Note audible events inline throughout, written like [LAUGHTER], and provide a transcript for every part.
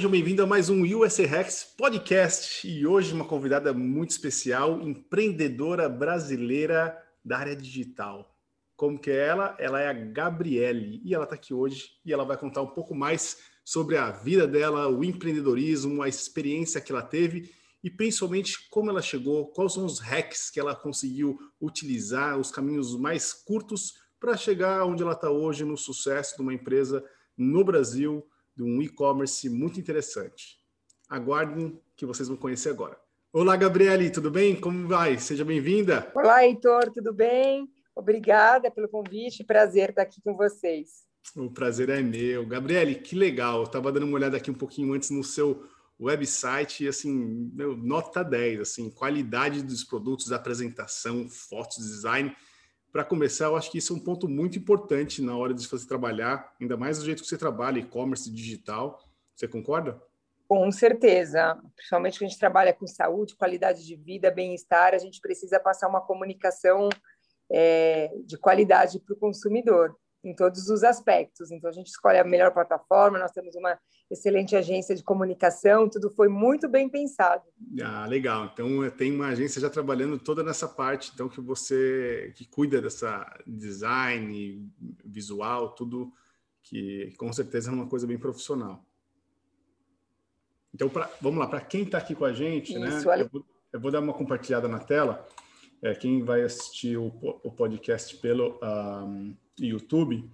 Sejam bem-vindos a mais um USA Rex Podcast e hoje uma convidada muito especial, empreendedora brasileira da área digital. Como que é ela? Ela é a Gabriele e ela está aqui hoje e ela vai contar um pouco mais sobre a vida dela, o empreendedorismo, a experiência que ela teve e principalmente como ela chegou, quais são os hacks que ela conseguiu utilizar, os caminhos mais curtos para chegar onde ela está hoje no sucesso de uma empresa no Brasil de um e-commerce muito interessante. Aguardem que vocês vão conhecer agora. Olá, Gabriele, tudo bem? Como vai? Seja bem-vinda. Olá, Heitor, tudo bem? Obrigada pelo convite, prazer estar aqui com vocês. O prazer é meu. Gabriele, que legal. Eu estava dando uma olhada aqui um pouquinho antes no seu website e, assim, meu, nota 10, assim, qualidade dos produtos, apresentação, fotos, design para começar, eu acho que isso é um ponto muito importante na hora de você trabalhar, ainda mais do jeito que você trabalha, e-commerce digital. Você concorda? Com certeza. Principalmente que a gente trabalha com saúde, qualidade de vida, bem-estar, a gente precisa passar uma comunicação é, de qualidade para o consumidor em todos os aspectos. Então, a gente escolhe a melhor plataforma, nós temos uma excelente agência de comunicação, tudo foi muito bem pensado. Ah, legal. Então, tem uma agência já trabalhando toda nessa parte, então, que você, que cuida dessa design, visual, tudo que com certeza é uma coisa bem profissional. Então, pra, vamos lá, para quem está aqui com a gente, né, Isso, né? Olha... Eu, vou, eu, vou, dar uma compartilhada na tela. É, quem vai assistir o, o podcast pelo... Um, YouTube,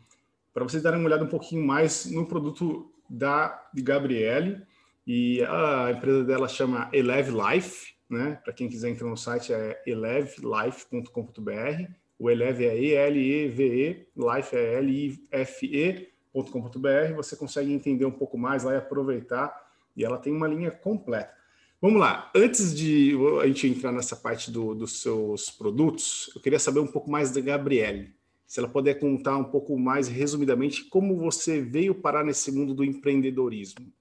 para vocês darem uma olhada um pouquinho mais no produto da Gabriele. E a empresa dela chama Eleve Life, né? Para quem quiser entrar no site é elevelife.com.br. O Eleve é E-L-E-V-E, Life é L-I-F-E.com.br. Você consegue entender um pouco mais lá e aproveitar. E ela tem uma linha completa. Vamos lá, antes de a gente entrar nessa parte do, dos seus produtos, eu queria saber um pouco mais da Gabriele se ela puder contar um pouco mais resumidamente como você veio parar nesse mundo do empreendedorismo.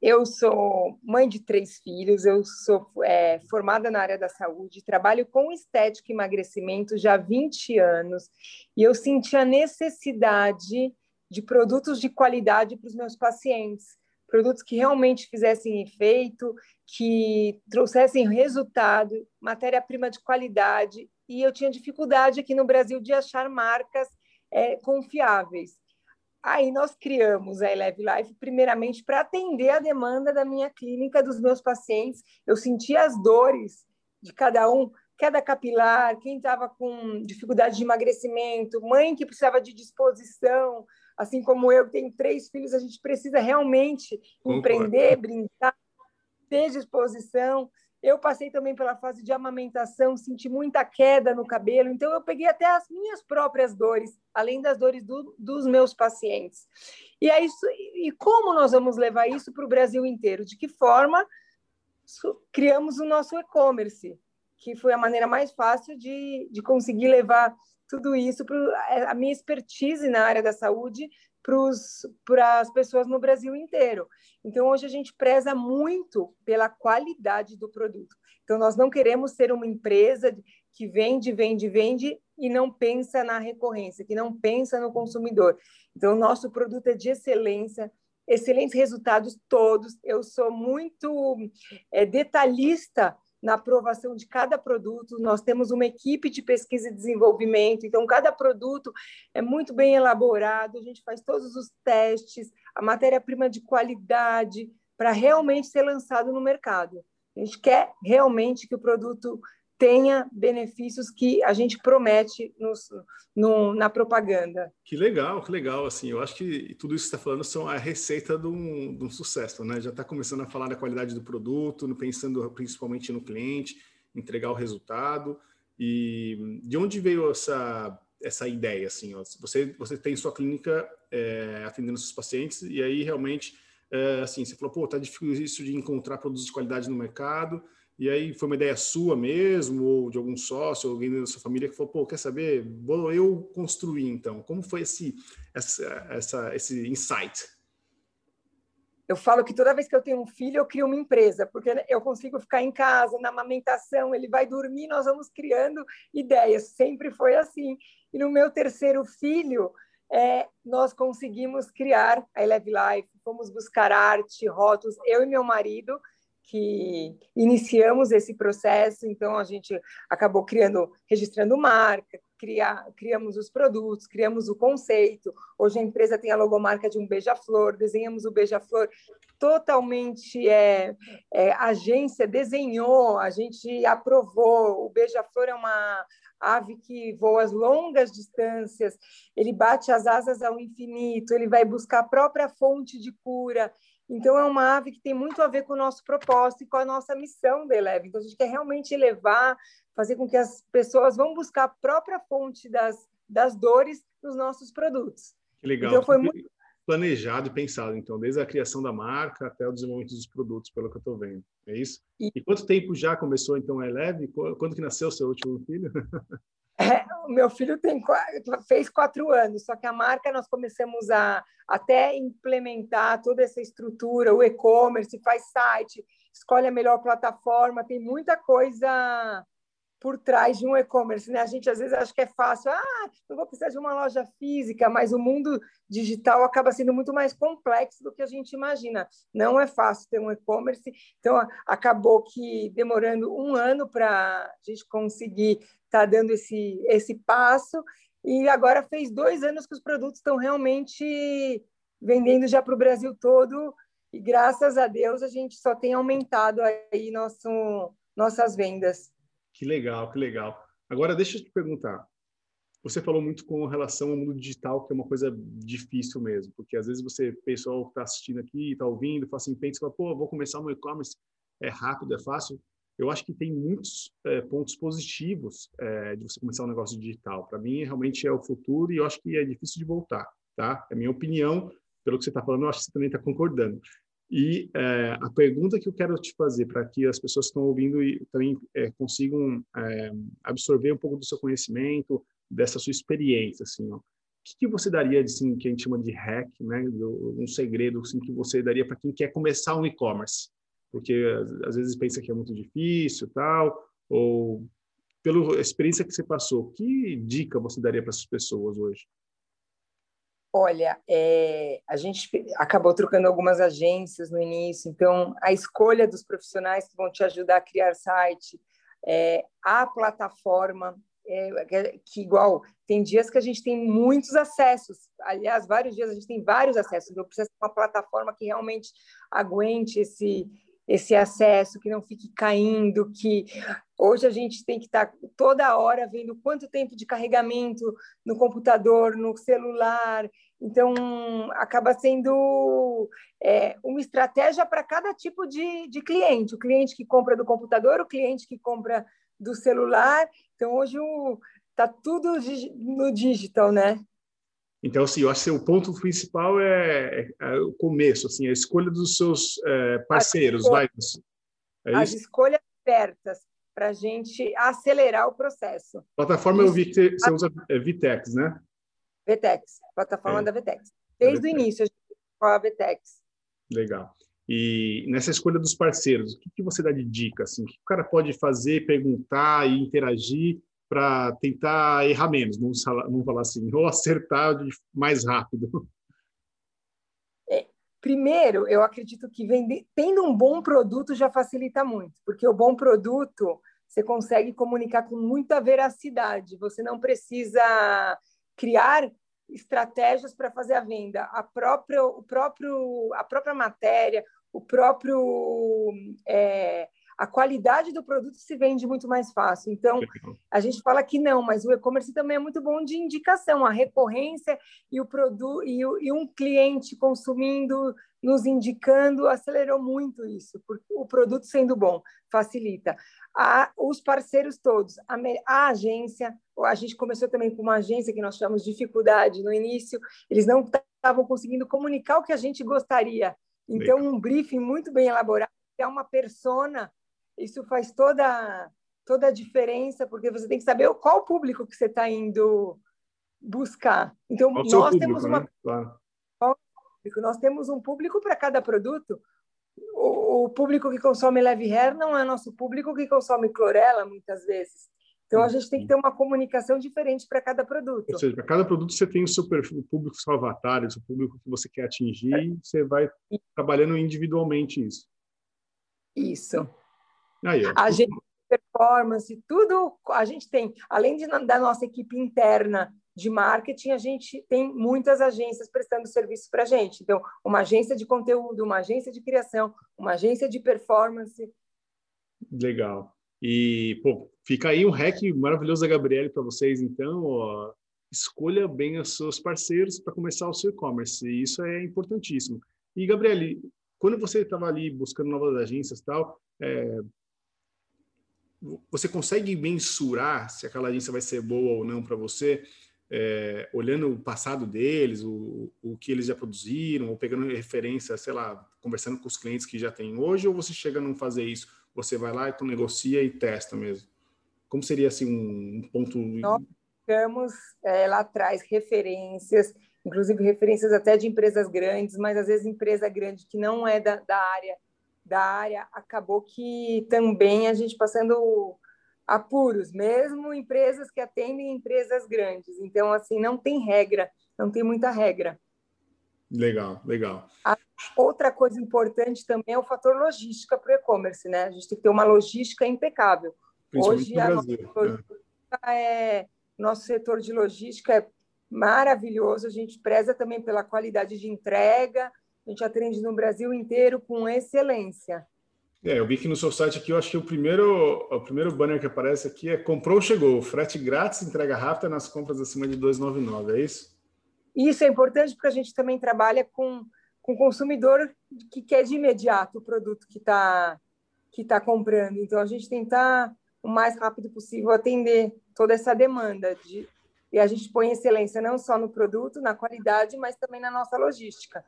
Eu sou mãe de três filhos, eu sou é, formada na área da saúde, trabalho com estética e emagrecimento já há 20 anos e eu senti a necessidade de produtos de qualidade para os meus pacientes, produtos que realmente fizessem efeito, que trouxessem resultado, matéria-prima de qualidade e eu tinha dificuldade aqui no Brasil de achar marcas é, confiáveis. Aí nós criamos a Eleve Life primeiramente para atender a demanda da minha clínica, dos meus pacientes. Eu sentia as dores de cada um, queda capilar, quem estava com dificuldade de emagrecimento, mãe que precisava de disposição, assim como eu, que tenho três filhos, a gente precisa realmente Concordo. empreender, brincar, ter disposição. Eu passei também pela fase de amamentação, senti muita queda no cabelo, então eu peguei até as minhas próprias dores, além das dores do, dos meus pacientes. E é isso. E como nós vamos levar isso para o Brasil inteiro? De que forma criamos o nosso e-commerce, que foi a maneira mais fácil de, de conseguir levar tudo isso para a minha expertise na área da saúde para as pessoas no Brasil inteiro. Então, hoje a gente preza muito pela qualidade do produto. Então, nós não queremos ser uma empresa que vende, vende, vende e não pensa na recorrência, que não pensa no consumidor. Então, nosso produto é de excelência, excelentes resultados todos. Eu sou muito é, detalhista na aprovação de cada produto. Nós temos uma equipe de pesquisa e desenvolvimento, então cada produto é muito bem elaborado, a gente faz todos os testes, a matéria-prima de qualidade para realmente ser lançado no mercado. A gente quer realmente que o produto tenha benefícios que a gente promete nos, no, na propaganda. Que legal, que legal. Assim, eu acho que tudo isso que está falando são a receita de um, de um sucesso, né? Já está começando a falar da qualidade do produto, pensando principalmente no cliente, entregar o resultado. E de onde veio essa essa ideia? Assim, ó? você você tem sua clínica é, atendendo seus pacientes e aí realmente é, assim você falou, pô, tá difícil de encontrar produtos de qualidade no mercado e aí foi uma ideia sua mesmo, ou de algum sócio, alguém da sua família que falou, pô, quer saber? Vou eu construir então. Como foi esse, essa, essa, esse insight? Eu falo que toda vez que eu tenho um filho, eu crio uma empresa, porque eu consigo ficar em casa, na amamentação, ele vai dormir, nós vamos criando ideias. Sempre foi assim. E no meu terceiro filho, é, nós conseguimos criar a Eleve Life, fomos buscar arte, rótulos, eu e meu marido, que iniciamos esse processo, então a gente acabou criando, registrando marca, criar, criamos os produtos, criamos o conceito. Hoje a empresa tem a logomarca de um beija-flor, desenhamos o beija-flor totalmente é, é, a agência desenhou, a gente aprovou. O beija-flor é uma ave que voa as longas distâncias, ele bate as asas ao infinito, ele vai buscar a própria fonte de cura. Então, é uma ave que tem muito a ver com o nosso propósito e com a nossa missão da Eleve. Então, a gente quer realmente elevar, fazer com que as pessoas vão buscar a própria fonte das, das dores nos nossos produtos. Que legal. Então, foi muito planejado e pensado, então, desde a criação da marca até o desenvolvimento dos produtos, pelo que eu estou vendo. É isso? E... e, quanto tempo já começou, então, a Eleve? Quando que nasceu o seu último filho? [LAUGHS] É, o meu filho tem, fez quatro anos, só que a marca nós começamos a até implementar toda essa estrutura, o e-commerce, faz site, escolhe a melhor plataforma, tem muita coisa por trás de um e-commerce, né? A gente às vezes acha que é fácil, ah, não vou precisar de uma loja física, mas o mundo digital acaba sendo muito mais complexo do que a gente imagina. Não é fácil ter um e-commerce, então acabou que demorando um ano para a gente conseguir estar tá dando esse esse passo e agora fez dois anos que os produtos estão realmente vendendo já para o Brasil todo e graças a Deus a gente só tem aumentado aí nosso nossas vendas. Que legal, que legal. Agora, deixa eu te perguntar. Você falou muito com relação ao mundo digital, que é uma coisa difícil mesmo, porque às vezes você, pessoal que está assistindo aqui, está ouvindo, fala assim, pensa, pô, vou começar um e-commerce, é rápido, é fácil. Eu acho que tem muitos é, pontos positivos é, de você começar um negócio digital. Para mim, realmente é o futuro e eu acho que é difícil de voltar, tá? É a minha opinião, pelo que você está falando, eu acho que você também está concordando. E é, a pergunta que eu quero te fazer para que as pessoas que estão ouvindo e também é, consigam é, absorver um pouco do seu conhecimento, dessa sua experiência, assim, ó. O que, que você daria, assim, que a gente chama de hack, né, um segredo, assim, que você daria para quem quer começar um e-commerce? Porque às vezes pensa que é muito difícil, tal, ou pela experiência que você passou, que dica você daria para essas pessoas hoje? Olha, é, a gente acabou trocando algumas agências no início, então a escolha dos profissionais que vão te ajudar a criar site, é, a plataforma, é, que igual tem dias que a gente tem muitos acessos, aliás, vários dias a gente tem vários acessos, então precisa ter uma plataforma que realmente aguente esse esse acesso, que não fique caindo, que hoje a gente tem que estar toda hora vendo quanto tempo de carregamento no computador, no celular. Então, acaba sendo é, uma estratégia para cada tipo de, de cliente. O cliente que compra do computador, o cliente que compra do celular. Então, hoje está tudo no digital, né? Então, assim, eu acho que o ponto principal é, é, é o começo, assim, a escolha dos seus é, parceiros, vai. É as escolhas certas para a gente acelerar o processo. Plataforma eu vi que você usa é, Vitex, né? Vitex, plataforma é. da Vitex. Desde o início a gente com a Vitex. Legal. E nessa escolha dos parceiros, o que, que você dá de dica? Assim? O que o cara pode fazer, perguntar e interagir para tentar errar menos, vamos falar assim, ou acertar mais rápido? É, primeiro, eu acredito que vender, tendo um bom produto já facilita muito, porque o bom produto você consegue comunicar com muita veracidade, você não precisa criar estratégias para fazer a venda, a própria, o próprio, a própria matéria, o próprio é, a qualidade do produto se vende muito mais fácil. Então, a gente fala que não, mas o e-commerce também é muito bom de indicação, a recorrência e o produto e, e, um cliente consumindo, nos indicando, acelerou muito isso, porque o produto sendo bom facilita. A, os parceiros todos, a, a agência, a gente começou também com uma agência que nós chamamos de dificuldade no início, eles não estavam conseguindo comunicar o que a gente gostaria. Então, um briefing muito bem elaborado, é uma persona isso faz toda, toda a diferença, porque você tem que saber qual o público que você está indo buscar. Então, nós público, temos uma. Né? Claro. Nós temos um público para cada produto. O, o, público que consome Leve Hair não é nosso público que consome clorela, muitas vezes. Então a gente tem que ter uma comunicação diferente para cada produto. Ou seja, para cada produto você tem o seu perfil, o público, seu avatar, o seu público que você quer atingir, e você vai trabalhando individualmente isso. Isso. Aí. A gente performance, tudo a gente tem, além de, da nossa equipe interna de marketing, a gente tem muitas agências prestando serviço para a gente. Então, uma agência de conteúdo, uma agência de criação, uma agência de performance. Legal. E, pô, fica aí um hack maravilhoso da Gabriele para vocês, então, ó, escolha bem os seus parceiros para começar o seu e-commerce, isso é importantíssimo. E, Gabriele, quando você estava ali buscando novas agências e tal, é, você consegue mensurar se aquela agência vai ser boa ou não para você, é, olhando o passado deles, o, o que eles já produziram, ou pegando referência, sei lá, conversando com os clientes que já tem hoje, ou você chega a não fazer isso? Você vai lá e tu negocia e testa mesmo? Como seria assim um, um ponto? Nós temos é, lá atrás referências, inclusive referências até de empresas grandes, mas às vezes empresa grande que não é da, da área da área, acabou que também a gente passando apuros, mesmo empresas que atendem empresas grandes. Então, assim, não tem regra, não tem muita regra. Legal, legal. A outra coisa importante também é o fator logística para o e-commerce, né? A gente tem que ter uma logística impecável. Hoje, a é. é, nosso setor de logística é maravilhoso, a gente preza também pela qualidade de entrega, a gente atende no Brasil inteiro com excelência. É, eu vi que no seu site aqui, eu acho que o primeiro, o primeiro banner que aparece aqui é comprou, chegou, frete grátis, entrega rápida nas compras acima de 2,99, é isso? Isso é importante porque a gente também trabalha com com consumidor que quer de imediato o produto que está que tá comprando. Então a gente tentar o mais rápido possível atender toda essa demanda de e a gente põe excelência não só no produto, na qualidade, mas também na nossa logística.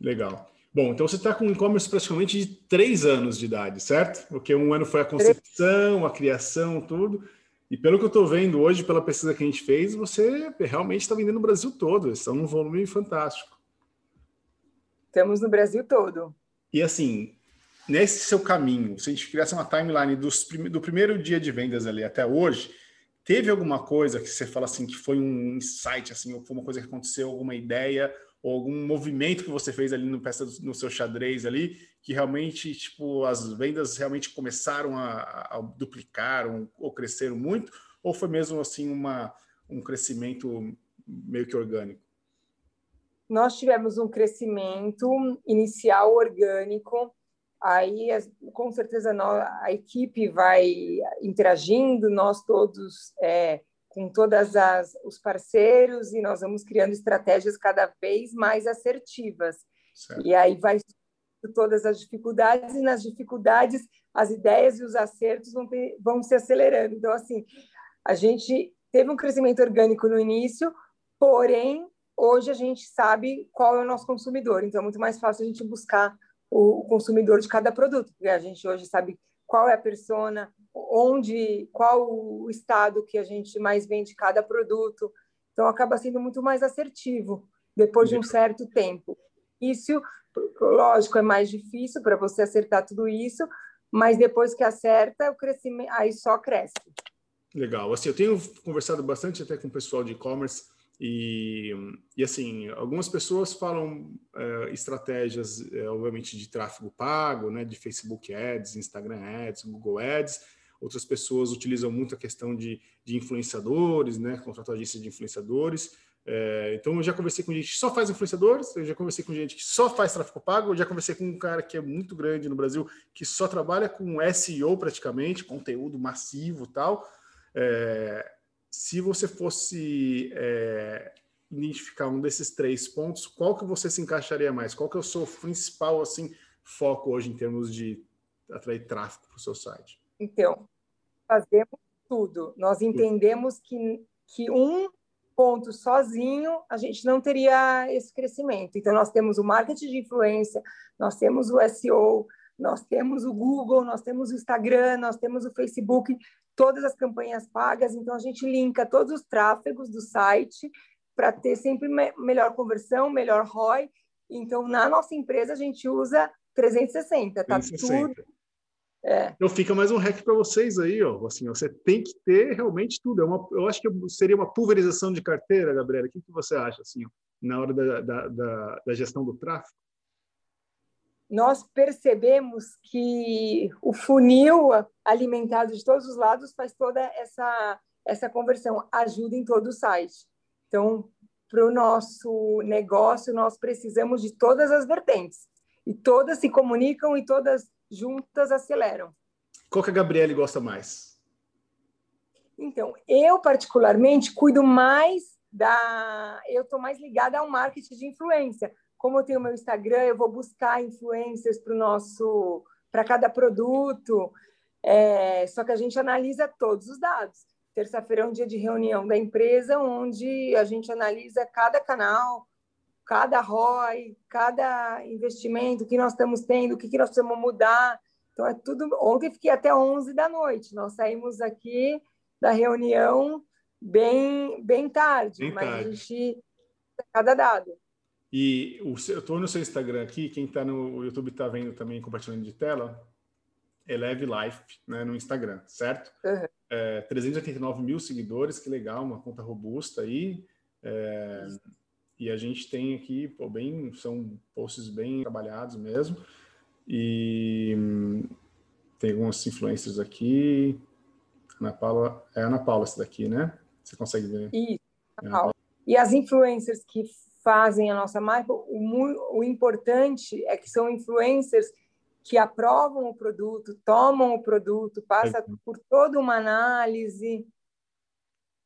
Legal. Bom, então você está com um e-commerce praticamente de três anos de idade, certo? Porque um ano foi a concepção, a criação, tudo. E pelo que eu estou vendo hoje, pela pesquisa que a gente fez, você realmente está vendendo no Brasil todo. Estão num volume fantástico. Estamos no Brasil todo. E assim, nesse seu caminho, se a gente criasse uma timeline dos, do primeiro dia de vendas ali até hoje, teve alguma coisa que você fala assim que foi um insight, assim, ou foi uma coisa que aconteceu, alguma ideia, ou algum movimento que você fez ali no no seu xadrez ali, que realmente tipo as vendas realmente começaram a, a duplicar ou, ou cresceram muito, ou foi mesmo assim uma um crescimento meio que orgânico? Nós tivemos um crescimento inicial orgânico, aí com certeza a equipe vai interagindo, nós todos é, com todas as os parceiros e nós vamos criando estratégias cada vez mais assertivas. Certo. E aí vai todas as dificuldades e nas dificuldades as ideias e os acertos vão, ter, vão se acelerando. Então assim, a gente teve um crescimento orgânico no início, porém hoje a gente sabe qual é o nosso consumidor. Então é muito mais fácil a gente buscar o consumidor de cada produto, porque a gente hoje sabe qual é a persona, onde, qual o estado que a gente mais vende cada produto. Então, acaba sendo muito mais assertivo depois de um certo tempo. Isso, lógico, é mais difícil para você acertar tudo isso, mas depois que acerta, o crescimento aí só cresce. Legal. Assim, eu tenho conversado bastante até com o pessoal de e-commerce e, e assim, algumas pessoas falam é, estratégias, é, obviamente, de tráfego pago, né, de Facebook Ads, Instagram Ads, Google Ads. Outras pessoas utilizam muito a questão de, de influenciadores, né, contratam de influenciadores. É, então, eu já conversei com gente que só faz influenciadores, eu já conversei com gente que só faz tráfego pago, eu já conversei com um cara que é muito grande no Brasil, que só trabalha com SEO praticamente, conteúdo massivo tal. É, se você fosse é, identificar um desses três pontos, qual que você se encaixaria mais? Qual que é o seu principal assim foco hoje em termos de atrair tráfego para o seu site? Então, fazemos tudo. Nós entendemos que, que um ponto sozinho a gente não teria esse crescimento. Então, nós temos o marketing de influência, nós temos o SEO, nós temos o Google, nós temos o Instagram, nós temos o Facebook, todas as campanhas pagas. Então, a gente linka todos os tráfegos do site para ter sempre me melhor conversão, melhor ROI. Então, na nossa empresa, a gente usa 360, tá 360. tudo É. Então fica mais um hack para vocês aí, ó. Assim, você tem que ter realmente tudo. É uma, eu acho que seria uma pulverização de carteira, Gabriela. O que, que você acha, assim, ó, na hora da, da, da, da gestão do tráfego? Nós percebemos que o funil alimentado de todos os lados faz toda essa essa conversão. Ajuda em todo o site. Então, para o nosso negócio, nós precisamos de todas as vertentes. E todas se comunicam e todas juntas aceleram. Qual que a Gabriele gosta mais? Então, eu particularmente cuido mais da. Eu estou mais ligada ao marketing de influência. Como eu tenho meu Instagram, eu vou buscar influências para o nosso, para cada produto. É... Só que a gente analisa todos os dados. Terça-feira é um dia de reunião da empresa, onde a gente analisa cada canal, cada ROI, cada investimento que nós estamos tendo, o que, que nós precisamos mudar. Então, é tudo. Ontem fiquei até 11 da noite. Nós saímos aqui da reunião bem, bem tarde, bem mas tarde. a gente. Cada dado. E o, eu estou no seu Instagram aqui, quem está no YouTube está vendo também compartilhando de tela. Eleve Life né, no Instagram, certo? Uhum. É, 389 mil seguidores, que legal, uma conta robusta aí. É, e a gente tem aqui, pô, bem, são posts bem trabalhados mesmo. E tem alguns influencers aqui. Ana Paula, é Ana Paula essa daqui, né? Você consegue ver? Isso, Ana Paula. E as influencers que fazem a nossa marca, o, o importante é que são influencers que aprovam o produto, tomam o produto, passa por toda uma análise.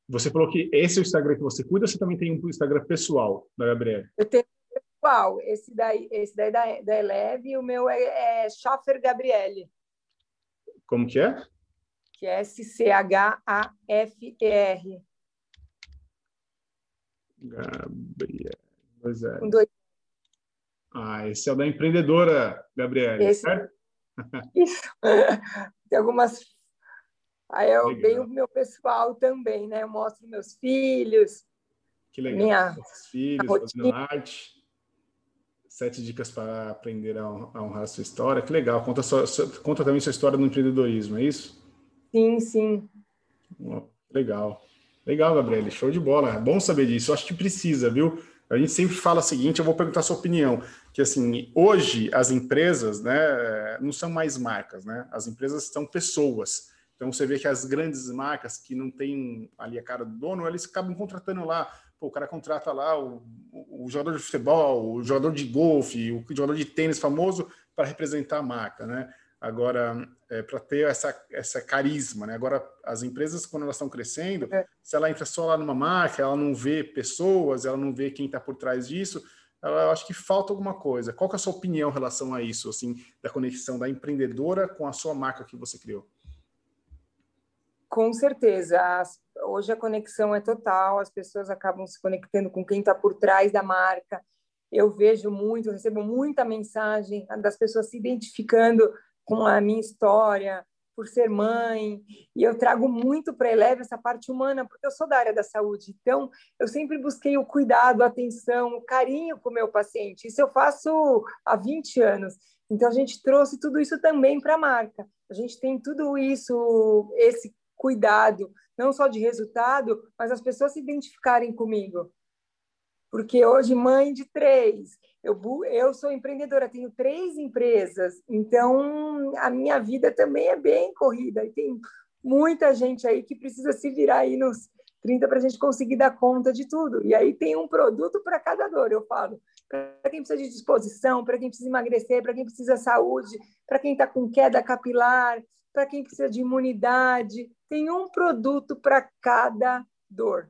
Você falou que esse é o Instagram que você cuida, ou você também tem um Instagram pessoal da Gabriela? Eu tenho pessoal, esse daí, esse daí da, da Eleve, e o meu é, é Schaffer Gabriele. Como que é? Que é S-C-H-A-F-E-R. Gabriele. Pois é. Com dois ah, esse é o da empreendedora, Gabriela, esse... certo? [LAUGHS] Isso. Tem algumas. Aí eu legal. venho o meu pessoal também, né? Eu mostro meus filhos. Que legal. Minha filhos fazendo arte. Sete dicas para aprender a honrar a sua história. Que legal. Conta, sua, conta também sua história no empreendedorismo, é isso? Sim, sim. Legal. Legal, Gabriele. Show de bola. É bom saber disso. Eu acho que precisa, viu? A gente sempre fala o seguinte, eu vou perguntar a sua opinião, que assim, hoje as empresas, né, não são mais marcas, né? As empresas são pessoas. Então você vê que as grandes marcas que não têm ali a cara do dono, eles acabam contratando lá, pô, o cara contrata lá o, o, jogador de futebol, o jogador de golfe, o jogador de tênis famoso para representar a marca, né? Agora, é, para ter essa, essa carisma, né? Agora, as empresas, quando elas estão crescendo, é. se ela entra só lá numa marca, ela não vê pessoas, ela não vê quem está por trás disso, ela, eu acho que falta alguma coisa. Qual é a sua opinião em relação a isso, assim, da conexão da empreendedora com a sua marca que você criou? Com certeza. As, hoje a conexão é total, as pessoas acabam se conectando com quem está por trás da marca. Eu vejo muito, eu recebo muita mensagem das pessoas se identificando com a minha história, por ser mãe, e eu trago muito para Eleve essa parte humana, porque eu sou da área da saúde. Então, eu sempre busquei o cuidado, a atenção, o carinho com o meu paciente. Isso eu faço há 20 anos. Então, a gente trouxe tudo isso também para a marca. A gente tem tudo isso, esse cuidado, não só de resultado, mas as pessoas se identificarem comigo. Porque hoje, mãe de três, eu, eu sou empreendedora, tenho três empresas, então a minha vida também é bem corrida. E tem muita gente aí que precisa se virar aí nos 30 para a gente conseguir dar conta de tudo. E aí tem um produto para cada dor, eu falo. Para quem precisa de disposição, para quem precisa emagrecer, para quem precisa de saúde, para quem está com queda capilar, para quem precisa de imunidade. Tem um produto para cada dor.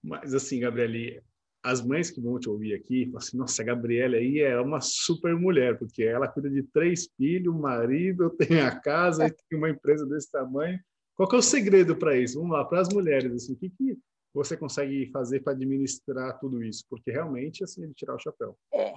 Mas assim, Gabriele, as mães que vão te ouvir aqui, falam assim, nossa, a Gabriela aí é uma super mulher, porque ela cuida de três filhos, marido, [LAUGHS] tem a casa, tem uma empresa desse tamanho. Qual é o segredo para isso? Vamos lá, para as mulheres, assim, o que, que você consegue fazer para administrar tudo isso? Porque realmente, assim, é de tirar o chapéu. É,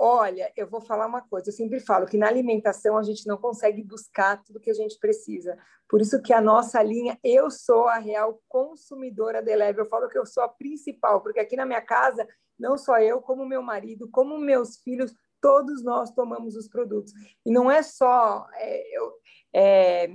Olha, eu vou falar uma coisa, eu sempre falo que na alimentação a gente não consegue buscar tudo que a gente precisa. Por isso que a nossa linha, eu sou a real consumidora de leve. Eu falo que eu sou a principal, porque aqui na minha casa, não só eu, como meu marido, como meus filhos, todos nós tomamos os produtos. E não é só é, eu, é,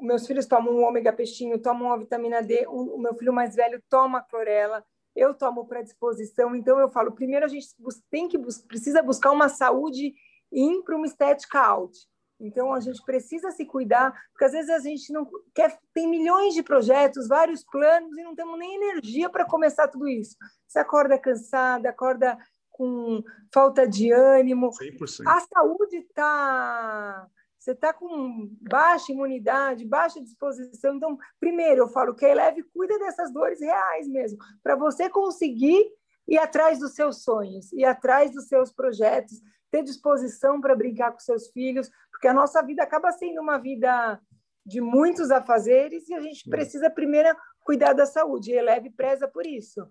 meus filhos tomam um ômega peixinho, tomam uma vitamina D, o, o meu filho mais velho toma clorela, eu tomo para disposição. Então eu falo, primeiro a gente tem que precisa buscar uma saúde in para uma estética out. Então a gente precisa se cuidar, porque às vezes a gente não quer, tem milhões de projetos, vários planos e não temos nem energia para começar tudo isso. Você acorda cansada, acorda com falta de ânimo. 100%. A saúde está você está com baixa imunidade, baixa disposição. Então, primeiro, eu falo que a Eleve cuida dessas dores reais mesmo, para você conseguir ir atrás dos seus sonhos, ir atrás dos seus projetos, ter disposição para brincar com seus filhos, porque a nossa vida acaba sendo uma vida de muitos afazeres e a gente precisa primeiro cuidar da saúde. E a Eleve preza por isso.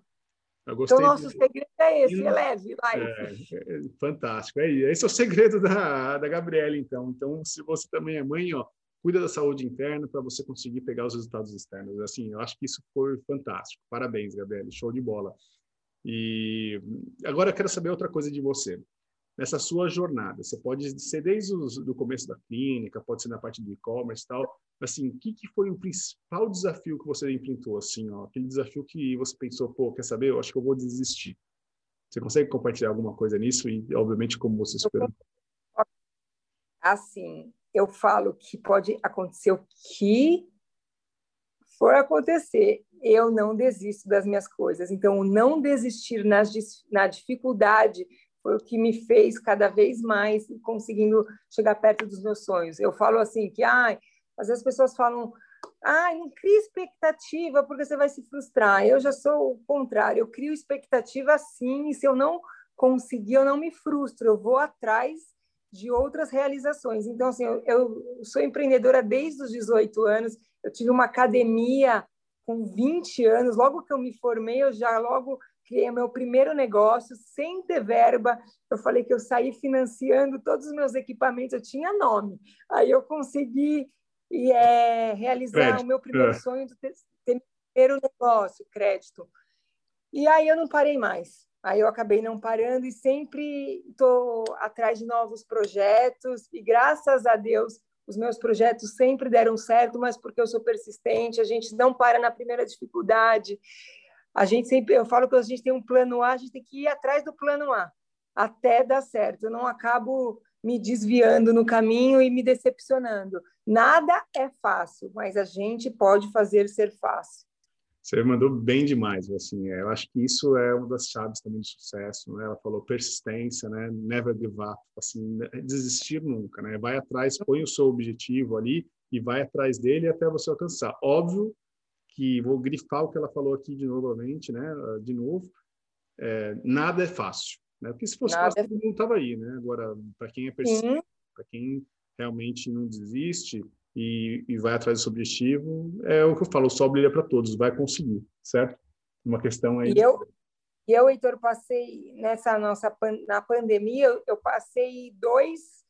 Então, nosso de... segredo é esse, é leve, vai. É, é, fantástico, é, esse é o segredo da, da Gabriela, então. Então, se você também é mãe, ó, cuida da saúde interna para você conseguir pegar os resultados externos. Assim, eu acho que isso foi fantástico. Parabéns, Gabriela, show de bola. E agora eu quero saber outra coisa de você nessa sua jornada? Você pode ser desde o começo da clínica, pode ser na parte do e-commerce e tal. Assim, o que, que foi o principal desafio que você enfrentou? Assim, ó, aquele desafio que você pensou, pô, quer saber? Eu acho que eu vou desistir. Você consegue compartilhar alguma coisa nisso e, obviamente, como você esperou? Assim, eu falo que pode acontecer o que for acontecer, eu não desisto das minhas coisas. Então, não desistir nas, na dificuldade foi o que me fez cada vez mais conseguindo chegar perto dos meus sonhos. Eu falo assim que, ai, às vezes as pessoas falam, ai, não cria expectativa porque você vai se frustrar. Eu já sou o contrário, eu crio expectativa sim, e se eu não conseguir, eu não me frustro, eu vou atrás de outras realizações. Então, assim, eu, eu sou empreendedora desde os 18 anos, eu tive uma academia com 20 anos, logo que eu me formei, eu já logo criei meu primeiro negócio sem ter verba. Eu falei que eu saí financiando todos os meus equipamentos, eu tinha nome. Aí eu consegui e, é, realizar crédito. o meu primeiro é. sonho de ter, ter meu primeiro negócio, crédito. E aí eu não parei mais. Aí eu acabei não parando e sempre estou atrás de novos projetos e graças a Deus os meus projetos sempre deram certo, mas porque eu sou persistente, a gente não para na primeira dificuldade a gente sempre, eu falo que a gente tem um plano A, a gente tem que ir atrás do plano A até dar certo. Eu não acabo me desviando no caminho e me decepcionando. Nada é fácil, mas a gente pode fazer ser fácil. Você mandou bem demais, assim, eu acho que isso é uma das chaves também de sucesso, né? Ela falou persistência, né? Never give up, assim, desistir nunca, né? Vai atrás, põe o seu objetivo ali e vai atrás dele até você alcançar. Óbvio que vou grifar o que ela falou aqui de novamente, né? De novo, é, nada é fácil, né? Porque se fosse nada fácil, é... todo mundo estava aí, né? Agora, para quem é persistente, para quem realmente não desiste e, e, vai atrás do seu objetivo, é o que eu falo, sol brilha para todos, vai conseguir, certo? Uma questão aí. E eu, e eu Heitor, passei nessa nossa na pandemia, eu, eu passei dois.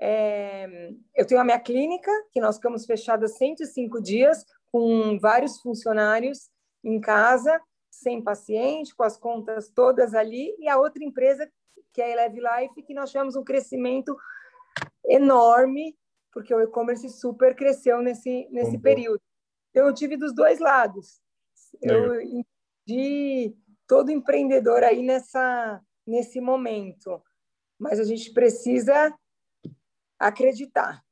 É, eu tenho a minha clínica, que nós ficamos fechadas 105 dias, com vários funcionários em casa, sem paciente, com as contas todas ali, e a outra empresa, que é a Eleve Life, que nós tivemos um crescimento enorme, porque o e-commerce super cresceu nesse, nesse período. Então, eu tive dos dois lados. Eu entendi todo empreendedor aí nessa, nesse momento. Mas a gente precisa acreditar.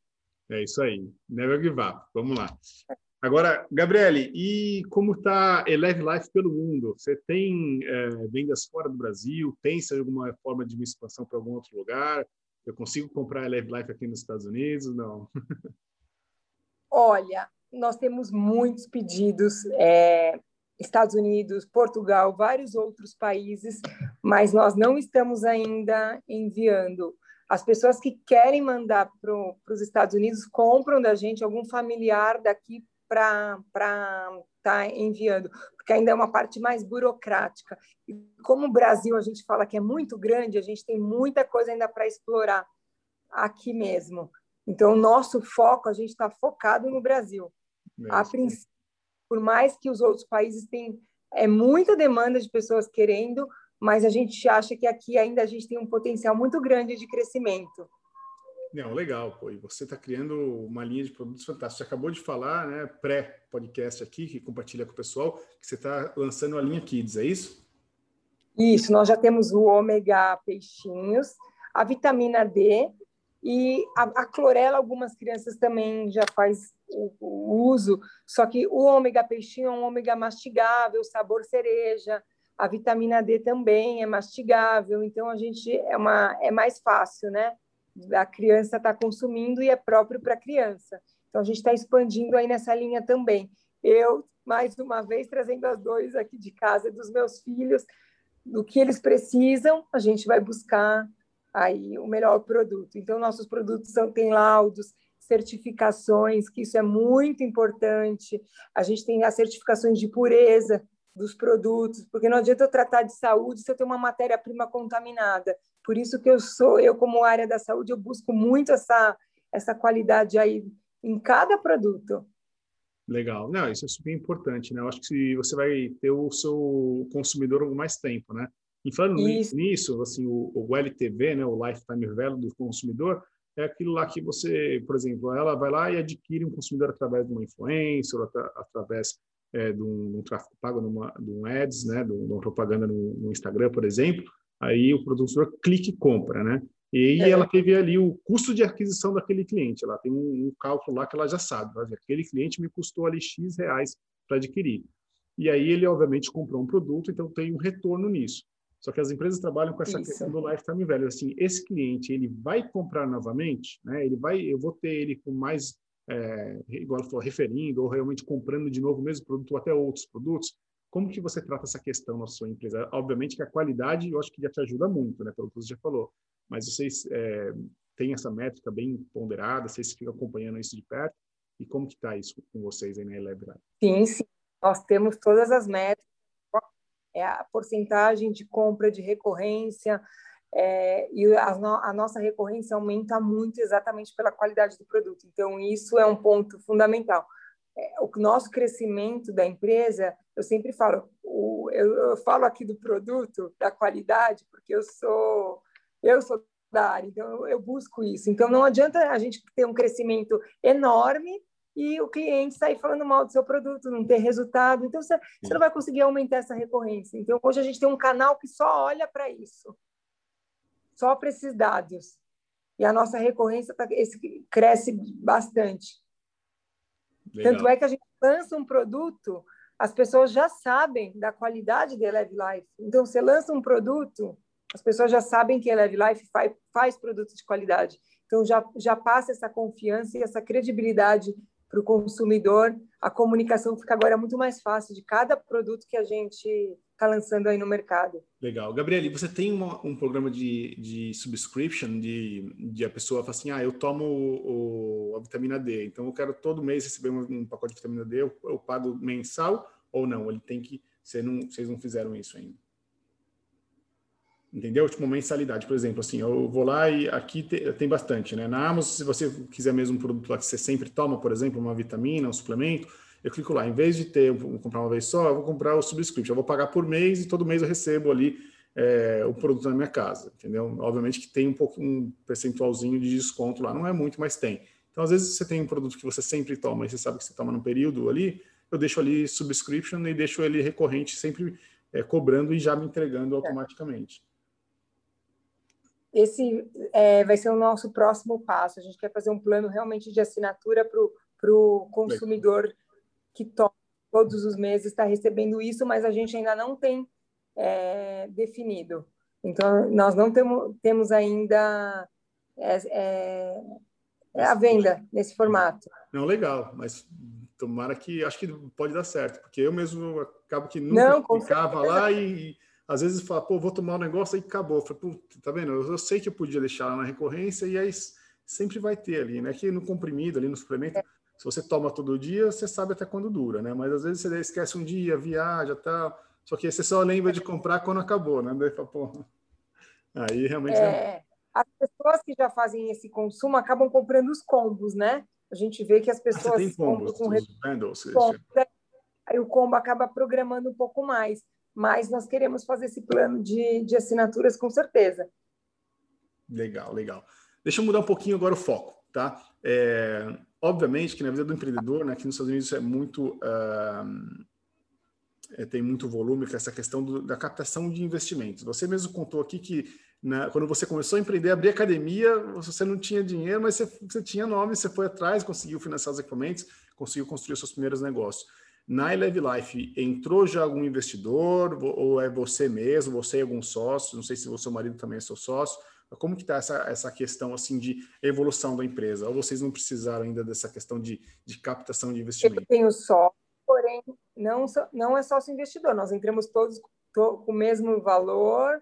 É isso aí. Never give up. Vamos lá. Agora, Gabriele, e como está Eleve Life pelo mundo? Você tem é, vendas fora do Brasil? Pensa em alguma forma de uma expansão para algum outro lugar? Eu consigo comprar Eleve Life aqui nos Estados Unidos? Não. [LAUGHS] Olha, nós temos muitos pedidos, é, Estados Unidos, Portugal, vários outros países, mas nós não estamos ainda enviando. As pessoas que querem mandar para os Estados Unidos compram da gente algum familiar daqui para estar tá enviando, porque ainda é uma parte mais burocrática. E como o Brasil a gente fala que é muito grande, a gente tem muita coisa ainda para explorar aqui mesmo. Então, o nosso foco, a gente está focado no Brasil. A princípio, por mais que os outros países tenham é muita demanda de pessoas querendo, mas a gente acha que aqui ainda a gente tem um potencial muito grande de crescimento. Não, legal, pô. E você está criando uma linha de produtos fantásticos. Você acabou de falar, né, pré-podcast aqui, que compartilha com o pessoal, que você está lançando a linha Kids, é isso? Isso, nós já temos o ômega peixinhos, a vitamina D e a, a clorela, algumas crianças também já faz o, o, uso, só que o ômega peixinho é um ômega mastigável, sabor cereja, a vitamina D também é mastigável, então a gente é, uma, é mais fácil, né? A criança está consumindo e é próprio para a criança. Então, a gente está expandindo aí nessa linha também. Eu, mais uma vez, trazendo as dores aqui de casa dos meus filhos, do que eles precisam, a gente vai buscar aí o melhor produto. Então, nossos produtos são, têm laudos, certificações, que isso é muito importante. A gente tem as certificações de pureza, dos produtos, porque não adianta eu tratar de saúde se eu tenho uma matéria-prima contaminada. Por isso que eu sou, eu como área da saúde, eu busco muito essa essa qualidade aí em cada produto. Legal. Não, isso é super importante, né? Eu acho que você vai ter o seu consumidor mais tempo, né? E falando isso. nisso, assim, o, o LTV, né, o Lifetime Value do consumidor, é aquilo lá que você, por exemplo, ela vai lá e adquire um consumidor através de uma influencer, através é, de, um, de, um, tráfego pago, numa, de um ads, né, de, uma propaganda no, no, Instagram, por exemplo, aí o produtor clica e compra, né? E é. ela teve ali o custo de aquisição daquele cliente, ela tem um, um cálculo lá que ela já sabe, ver, aquele cliente me custou ali X reais para adquirir. E aí ele, obviamente, comprou um produto, então tem um retorno nisso. Só que as empresas trabalham com essa Isso. questão do lifetime value. Assim, esse cliente, ele vai comprar novamente, né? Ele vai, eu vou ter ele com mais é, igual falou, referindo ou realmente comprando de novo o mesmo produto ou até outros produtos? Como que você trata essa questão na sua empresa? Obviamente que a qualidade, eu acho que já te ajuda muito, né, pelo que você já falou. Mas vocês é, têm essa métrica bem ponderada, vocês ficam acompanhando isso de perto? E como que está isso com vocês aí na Elebrad? Sim, sim. Nós temos todas as métricas. É a porcentagem de compra de recorrência, é, e a, no, a, nossa recorrência aumenta muito exatamente pela qualidade do produto. Então, isso é um ponto fundamental. É, o nosso crescimento da empresa, eu sempre falo, o, eu, eu, falo aqui do produto, da qualidade, porque eu sou eu sou da área, então eu, eu busco isso. Então, não adianta a gente ter um crescimento enorme e o cliente sair falando mal do seu produto, não ter resultado. Então, você, você não vai conseguir aumentar essa recorrência. Então, hoje a gente tem um canal que só olha para isso só para esses dados. E a nossa recorrência tá, esse, cresce bastante. Legal. Tanto é que a gente lança um produto, as pessoas já sabem da qualidade da Eleve Life. Então, você lança um produto, as pessoas já sabem que a Eleve Life faz, faz produtos de qualidade. Então, já, já passa essa confiança e essa credibilidade para o consumidor. A comunicação fica agora muito mais fácil de cada produto que a gente está lançando aí no mercado. Legal. Gabriele, você tem uma, um programa de, de subscription, de, de a pessoa fala assim, ah, eu tomo o, a vitamina D, então eu quero todo mês receber um, um pacote de vitamina D, eu, eu, pago mensal ou não? Ele tem que, você não, vocês não fizeram isso ainda. Entendeu? Tipo, mensalidade, por exemplo, assim, eu vou lá e aqui te, tem bastante, né? Na Amazon, se você quiser mesmo um produto lá que você sempre toma, por exemplo, uma vitamina, um suplemento, eu clico lá, em vez de ter, vou comprar uma vez só, eu vou comprar o subscription, eu vou pagar por mês e todo mês eu recebo ali é, o produto na minha casa, entendeu? Obviamente que tem um pouco um percentualzinho de desconto lá, não é muito, mas tem. Então, às vezes você tem um produto que você sempre toma e você sabe que você toma num período ali, eu deixo ali subscription e deixo ele recorrente, sempre é, cobrando e já me entregando automaticamente. Esse é, vai ser o nosso próximo passo. A gente quer fazer um plano realmente de assinatura para o consumidor Que todos os meses está recebendo isso, mas a gente ainda não tem é, definido. Então, nós não temos, temos ainda é, é, é, a venda nesse formato. Não, legal, mas tomara que acho que pode dar certo, porque eu mesmo acabo que nunca não, ficava lá e, e, às vezes fala, pô, vou tomar um negócio e acabou. Eu falei, tá vendo? Eu, eu, sei que eu podia deixar lá na recorrência e aí sempre vai ter ali, né? Que no comprimido, ali no suplemento, é. Se você toma todo dia, você sabe até quando dura, né? Mas às vezes você esquece um dia, viaja, tal. Só que você só lembra de comprar quando acabou, né? Daí fala, pô, aí realmente. É... é... As pessoas que já fazem esse consumo acabam comprando os combos, né? A gente vê que as pessoas ah, tem combos, com bundles, aí o combo acaba programando um pouco mais. mas nós queremos fazer esse plano de, de assinaturas com certeza. Legal, legal. Deixa eu mudar um pouquinho agora o foco, tá? É, obviamente que na vida do empreendedor, né, aqui nos Estados Unidos é muito uh, é, tem muito volume com essa questão do, da captação de investimentos. Você mesmo contou aqui que na, quando você começou a empreender, abrir academia, você não tinha dinheiro, mas você, você tinha nome, você foi atrás, conseguiu financiar os equipamentos, conseguiu construir os seus primeiros negócios. Na Eleve Life, entrou já algum investidor, ou é você mesmo, você e algum sócio? Não sei se o seu marido também é seu sócio. Como que está essa, essa questão assim de evolução da empresa? Ou vocês não precisaram ainda dessa questão de, de captação de investimento? Eu tenho só, porém não, não é sócio investidor. Nós entramos todos com o mesmo valor.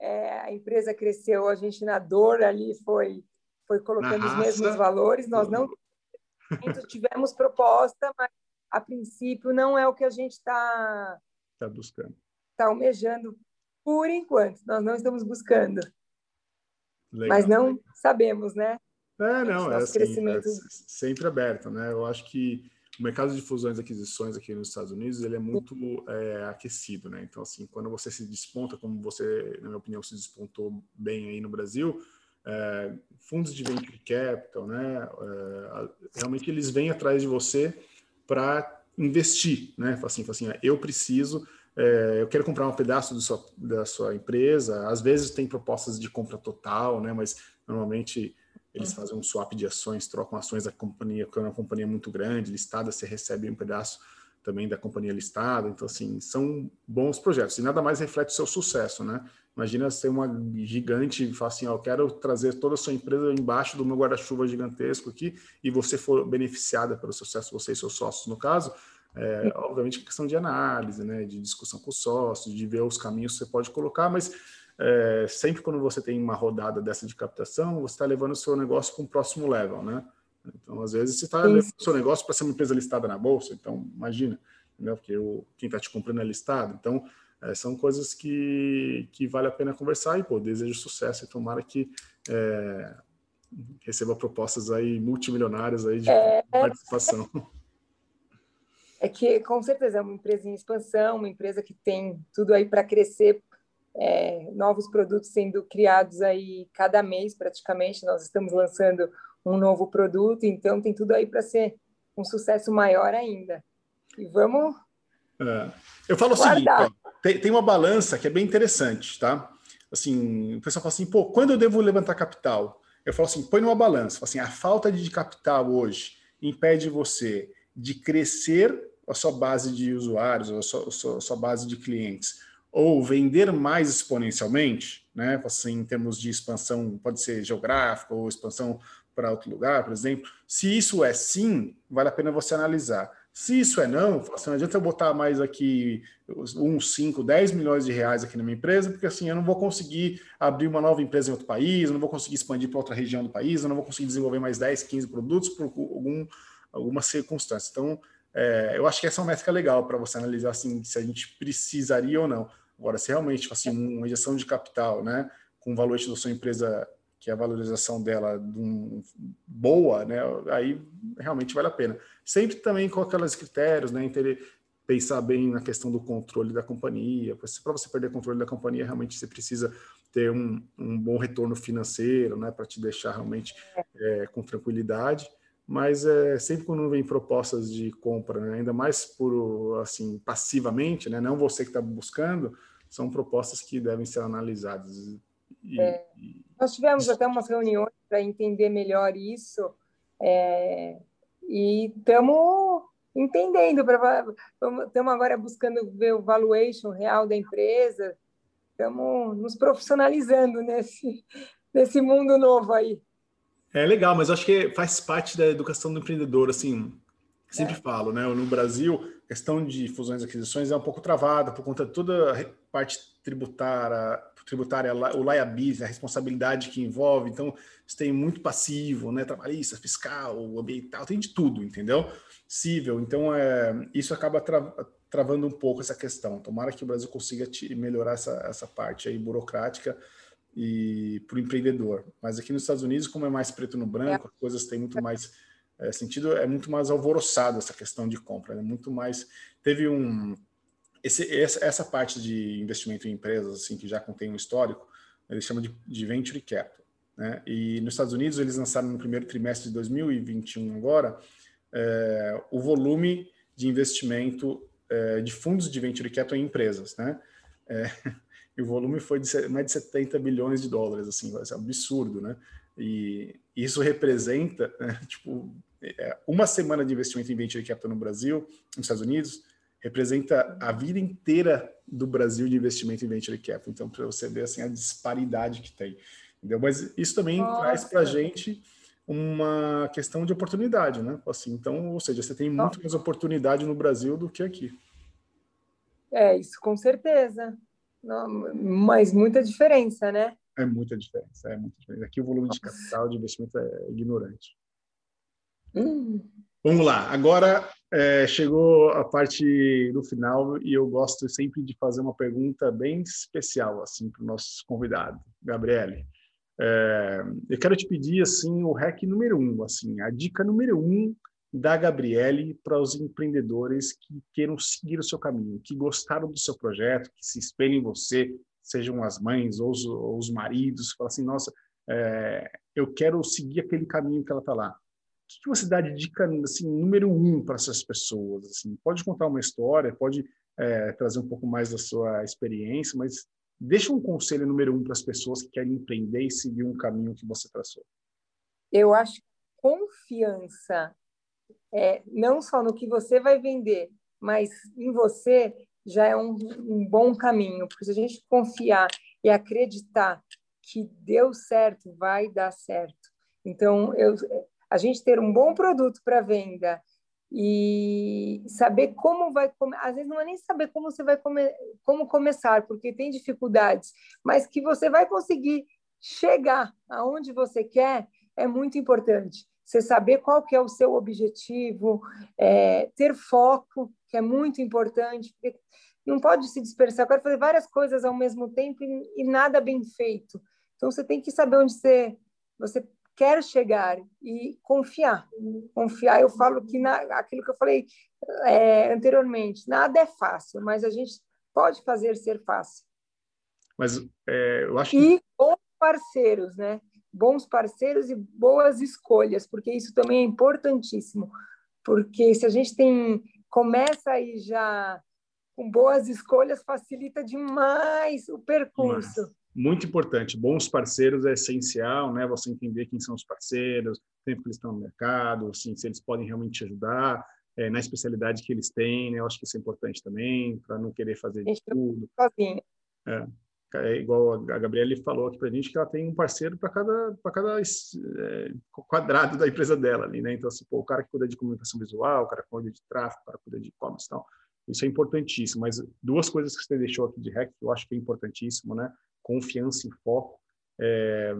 É, a empresa cresceu, a gente na dor ali foi foi colocando os mesmos valores. Nós não [LAUGHS] tivemos proposta, mas a princípio não é o que a gente está tá buscando, está almejando por enquanto. Nós não estamos buscando. Legal. Mas não sabemos, né? É, não, é, assim, crescimento... é sempre aberto, né? Eu acho que o mercado de fusões e aquisições aqui nos Estados Unidos ele é muito é, aquecido, né? Então, assim, quando você se desponta, como você, na minha opinião, se despontou bem aí no Brasil, é, fundos de venture capital, né? É, realmente eles vêm atrás de você para investir, né? Assim, assim, eu preciso é, eu quero comprar um pedaço sua, da sua empresa. Às vezes tem propostas de compra total, né? Mas normalmente eles uhum. fazem um swap de ações, trocam ações da companhia, quando é uma companhia muito grande, listada, você recebe um pedaço também da companhia listada. Então, assim, são bons projetos. E nada mais reflete o seu sucesso, né? Imagina ser uma gigante e falar assim, ó, eu quero trazer toda a sua empresa embaixo do meu guarda-chuva gigantesco aqui e você for beneficiada pelo sucesso, você e seus sócios, no caso, é, obviamente, questão de análise, né, de discussão com os sócios, de ver os caminhos que você pode colocar, mas é, sempre quando você tem uma rodada dessa de captação, você está levando o seu negócio para um próximo level, né? Então, às vezes, você está levando o seu negócio para ser uma empresa listada na bolsa, então, imagina, né? porque o, quem está te comprando é listado. Então, é, são coisas que, que vale a pena conversar e, pô, desejo sucesso e tomara que é, receba propostas aí multimilionárias aí de é... participação. [LAUGHS] é que com certeza é uma empresa em expansão, uma empresa que tem tudo aí para crescer, é, novos produtos sendo criados aí cada mês praticamente. Nós estamos lançando um novo produto, então tem tudo aí para ser um sucesso maior ainda. E vamos. É. Eu falo guardar. o seguinte: ó, tem, tem uma balança que é bem interessante, tá? Assim, o pessoal fala assim, pô, quando eu devo levantar capital? Eu falo assim, põe numa balança. Assim, a falta de capital hoje impede você de crescer a sua base de usuários, a sua, a sua, a sua base de clientes, ou vender mais exponencialmente, né? Assim, em termos de expansão, pode ser geográfica ou expansão para outro lugar, por exemplo. Se isso é sim, vale a pena você analisar. Se isso é não, assim, não adianta eu botar mais aqui uns 5, 10 milhões de reais aqui na minha empresa, porque assim eu não vou conseguir abrir uma nova empresa em outro país, eu não vou conseguir expandir para outra região do país, eu não vou conseguir desenvolver mais 10, 15 produtos por algum, alguma circunstância. Então, é, eu acho que essa é uma métrica legal para você analisar assim, se a gente precisaria ou não. Agora, se realmente assim, uma injeção de capital, né, com o valor da sua empresa, que é a valorização dela um, boa, né, aí realmente vale a pena. Sempre também com aqueles critérios, né, pensar bem na questão do controle da companhia. Para você perder controle da companhia, realmente você precisa ter um, um bom retorno financeiro, né, para te deixar realmente é, com tranquilidade mas é, sempre quando vem propostas de compra, né, ainda mais por assim passivamente, né, não você que está buscando, são propostas que devem ser analisadas. E, é, nós tivemos até umas reuniões para entender melhor isso é, e estamos entendendo, estamos agora buscando ver o valuation real da empresa, estamos nos profissionalizando nesse, nesse mundo novo aí. É legal, mas acho que faz parte da educação do empreendedor, assim, sempre é. falo, né? No Brasil, a questão de fusões e aquisições é um pouco travada por conta de toda a parte tributária, tributária o liability, a responsabilidade que envolve. Então, você tem muito passivo, né? Trabalhista, fiscal, ambiental, tem de tudo, entendeu? Cível. Então, é, isso acaba tra travando um pouco essa questão. Tomara que o Brasil consiga melhorar essa, essa parte aí burocrática e para o empreendedor. Mas aqui nos Estados Unidos, como é mais preto no branco, as coisas têm muito mais é, sentido, é muito mais alvoroçado essa questão de compra, é né? muito mais. Teve um esse, essa parte de investimento em empresas, assim, que já contém um histórico, eles chamam de, de Venture Capital. Né? E nos Estados Unidos, eles lançaram no primeiro trimestre de 2021 agora, é, o volume de investimento é, de fundos de Venture Capital em empresas. Né? É, e o volume foi de mais de 70 bilhões de dólares, assim, é absurdo, né? E isso representa, né, [LAUGHS] tipo, é, uma semana de investimento em venture capital no Brasil, nos Estados Unidos, representa a vida inteira do Brasil de investimento em venture capital. Então, para você ver assim a disparidade que tem, entendeu? Mas isso também Nossa. traz para a gente uma questão de oportunidade, né? Assim, então, ou seja, você tem muito mais oportunidade no Brasil do que aqui. É, isso com certeza. Mas muita diferença, né? É muita diferença, é muita diferença. Aqui o volume de capital de investimento é ignorante. Hum. Vamos lá, agora é, chegou a parte do final e eu gosto sempre de fazer uma pergunta bem especial assim para o nosso convidado, Gabriele. É, eu quero te pedir assim o hack número um, assim a dica número um da Gabriele para os empreendedores que queiram seguir o seu caminho, que gostaram do seu projeto, que se espelhem em você, sejam as mães ou os, ou os maridos, falam assim, nossa, é, eu quero seguir aquele caminho que ela está lá. O que, que, você dá de dica assim, número um para essas pessoas? Assim, pode contar uma história, pode é, trazer um pouco mais da sua experiência, mas deixa um conselho número um para as pessoas que querem empreender e seguir um caminho que você traçou. Eu acho que confiança é, não só no que você vai vender, mas em você, já é um, um bom caminho. Porque se a gente confiar e acreditar que deu certo, vai dar certo. Então, eu, a gente ter um bom produto para venda e saber como vai às vezes não é nem saber como você vai come, como começar porque tem dificuldades mas que você vai conseguir chegar aonde você quer é muito importante você saber qual que é o seu objetivo, é, ter foco, que é muito importante, porque não pode se dispersar. Eu quero fazer várias coisas ao mesmo tempo e, e nada bem feito. Então, você tem que saber onde você, você quer chegar e confiar. Confiar, eu falo que na, aquilo que eu falei é, anteriormente, nada é fácil, mas a gente pode fazer ser fácil. Mas é, eu acho e bons parceiros, né? Bons parceiros e boas escolhas, porque isso também é importantíssimo. Porque se a gente tem começa aí já com boas escolhas, facilita demais o percurso. Muito importante. Bons parceiros é essencial, né? Você entender quem são os parceiros, tempo que eles estão no mercado, assim, se eles podem realmente te ajudar. É, na especialidade que eles têm, né? Eu acho que isso é importante também, para não querer fazer de tudo. Sozinho. É igual a Gabriele falou aqui para a gente que ela tem um parceiro para cada para cada é, quadrado da empresa dela ali, né? Então assim, pô, o cara que cuida de comunicação visual, o cara que cuida de tráfego, o cara que cuida de e-commerce, tal. Isso é importantíssimo. Mas duas coisas que você deixou aqui de hack que eu acho que é importantíssimo, né? Confiança e foco é,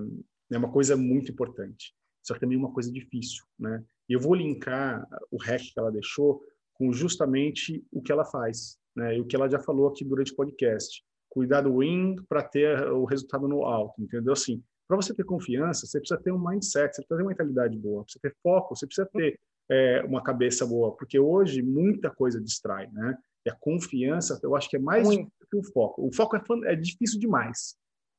é uma coisa muito importante. Só que também é uma coisa difícil, né? E eu vou linkar o hack que ela deixou com justamente o que ela faz, né? E o que ela já falou aqui durante o podcast cuidar do win para ter o resultado no alto, entendeu? Assim, para você ter confiança, você precisa ter um mindset, você precisa ter uma mentalidade boa, precisa ter foco, você precisa ter é, uma cabeça boa, porque hoje muita coisa distrai, né? E a confiança, eu acho que é mais Muito. que o foco. O foco é, é, difícil demais,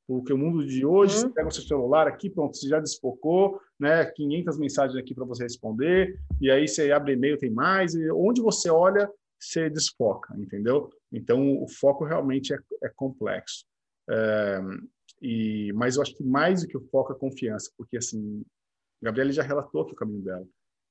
porque o mundo de hoje, uhum. você pega o seu celular aqui, pronto, você já desfocou, né? 500 mensagens aqui para você responder, e aí você abre e-mail, tem mais, e onde você olha, você desfoca, entendeu? Então, o foco realmente é, é complexo. É, e, mas eu acho que mais do que o foco é confiança, porque, assim, Gabriela já relatou aqui o caminho dela.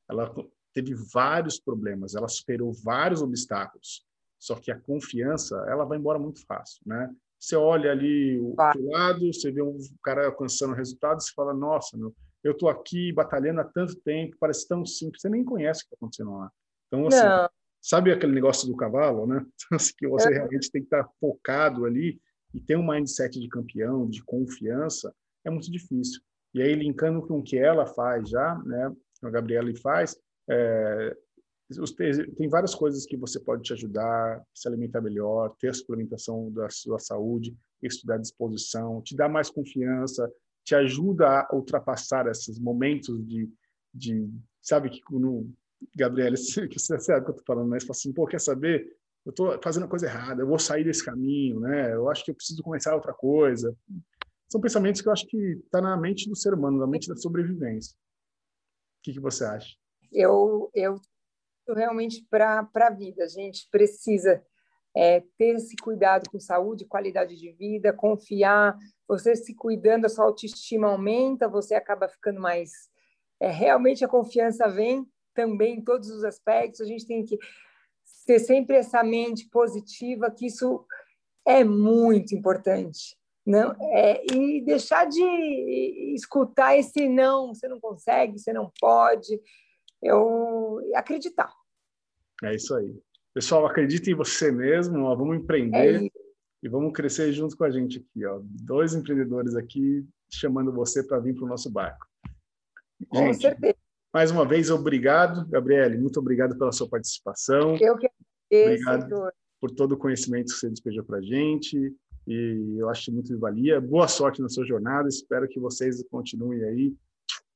Ela teve vários problemas, ela superou vários obstáculos, só que a confiança, ela vai embora muito fácil, né? Você olha ali o outro lado, você vê um cara alcançando resultados, você fala, nossa, meu, eu estou aqui batalhando há tanto tempo, parece tão simples, você nem conhece o que está acontecendo lá. Então, assim, Não. Sabe aquele negócio do cavalo, né? [LAUGHS] que você é. realmente tem que estar focado ali e ter um mindset de campeão, de confiança, é muito difícil. E aí, linkando com o que ela faz já, né? A Gabriela faz, é, tem várias coisas que você pode te ajudar, se alimentar melhor, ter a suplementação da sua saúde, estudar disposição, te dá mais confiança, te ajuda a ultrapassar esses momentos de, de sabe, que no, Gabriela, que [LAUGHS] você sabe o que eu estou falando, né? fala assim, pô, quer saber? eu estou fazendo a coisa errada, eu vou sair desse caminho, né? Eu acho que eu preciso começar outra coisa. São pensamentos que eu acho que está na mente do ser humano, na mente da sobrevivência. O que, que você acha? Eu, eu realmente para a vida. A gente precisa é, ter esse cuidado com saúde, qualidade de vida, confiar. Você se cuidando, a sua autoestima aumenta, você acaba ficando mais. É, realmente a confiança vem também em todos os aspectos. A gente tem que ter sempre essa mente positiva, que isso é muito importante. Não, é, e deixar de escutar esse não, você não consegue, você não pode, eu acreditar. É isso aí. Pessoal, acredite em você mesmo, ó, vamos empreender é e vamos crescer junto com a gente aqui. Ó. Dois empreendedores aqui chamando você para vir para o nosso barco. Com gente, certeza. Mais uma vez, obrigado, Gabriele. Muito obrigado pela sua participação. Eu que agradeço. Obrigado por todo o conhecimento que você despejou para a gente. E eu acho muito de valia. Boa sorte na sua jornada. Espero que vocês continuem aí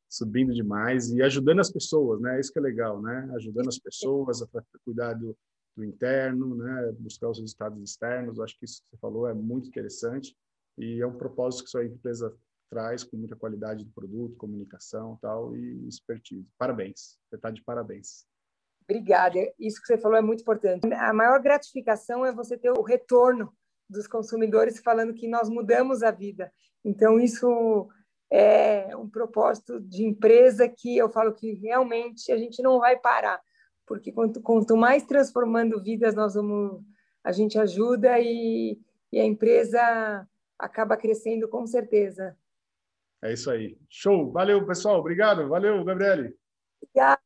subindo demais e ajudando as pessoas, né? Isso que é legal, né? Ajudando as pessoas a cuidar do, do interno, né? Buscar os resultados externos. Eu acho que isso que você falou é muito interessante e é um propósito que sua empresa traz com muita qualidade do produto, comunicação, tal e expertise. Parabéns. Você está de parabéns. Obrigada. Isso que você falou é muito importante. A maior gratificação é você ter o retorno dos consumidores falando que nós mudamos a vida. Então, isso é um propósito de empresa que eu falo que realmente a gente não vai parar, porque quanto, quanto mais transformando vidas nós vamos, a gente ajuda e, e a empresa acaba crescendo com certeza. É isso aí. Show. Valeu, pessoal. Obrigado. Valeu, Gabriele. Obrigada.